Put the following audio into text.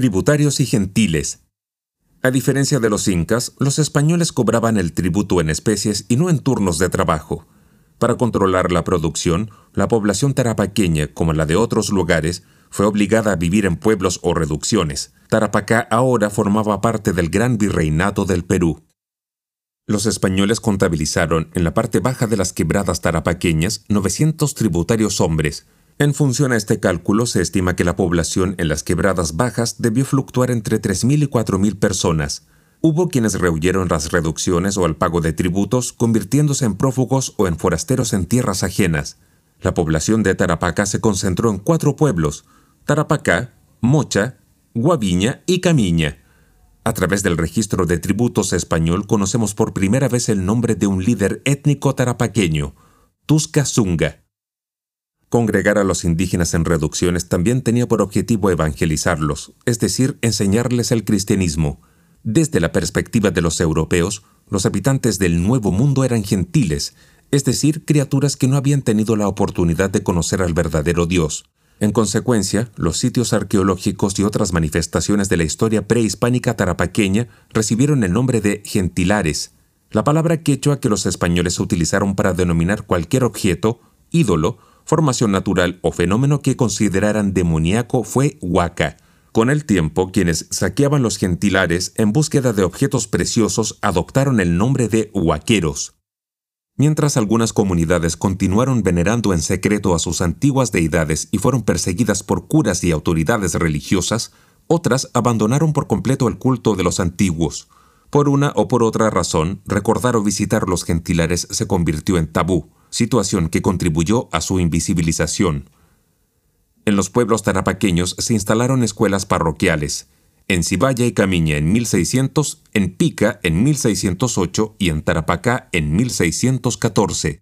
Tributarios y gentiles. A diferencia de los incas, los españoles cobraban el tributo en especies y no en turnos de trabajo. Para controlar la producción, la población tarapaqueña, como la de otros lugares, fue obligada a vivir en pueblos o reducciones. Tarapacá ahora formaba parte del gran virreinato del Perú. Los españoles contabilizaron en la parte baja de las quebradas tarapaqueñas 900 tributarios hombres, en función a este cálculo, se estima que la población en las quebradas bajas debió fluctuar entre 3.000 y 4.000 personas. Hubo quienes rehuyeron las reducciones o el pago de tributos, convirtiéndose en prófugos o en forasteros en tierras ajenas. La población de Tarapacá se concentró en cuatro pueblos, Tarapacá, Mocha, Guaviña y Camiña. A través del registro de tributos español conocemos por primera vez el nombre de un líder étnico tarapaqueño, Tusca Zunga. Congregar a los indígenas en reducciones también tenía por objetivo evangelizarlos, es decir, enseñarles el cristianismo. Desde la perspectiva de los europeos, los habitantes del Nuevo Mundo eran gentiles, es decir, criaturas que no habían tenido la oportunidad de conocer al verdadero Dios. En consecuencia, los sitios arqueológicos y otras manifestaciones de la historia prehispánica tarapaqueña recibieron el nombre de gentilares, la palabra quechua que los españoles utilizaron para denominar cualquier objeto, ídolo formación natural o fenómeno que consideraran demoníaco fue Huaca. Con el tiempo, quienes saqueaban los gentilares en búsqueda de objetos preciosos adoptaron el nombre de huaqueros. Mientras algunas comunidades continuaron venerando en secreto a sus antiguas deidades y fueron perseguidas por curas y autoridades religiosas, otras abandonaron por completo el culto de los antiguos. Por una o por otra razón, recordar o visitar los gentilares se convirtió en tabú situación que contribuyó a su invisibilización. En los pueblos tarapaqueños se instalaron escuelas parroquiales, en Cibaya y Camiña en 1600, en Pica en 1608 y en Tarapacá en 1614.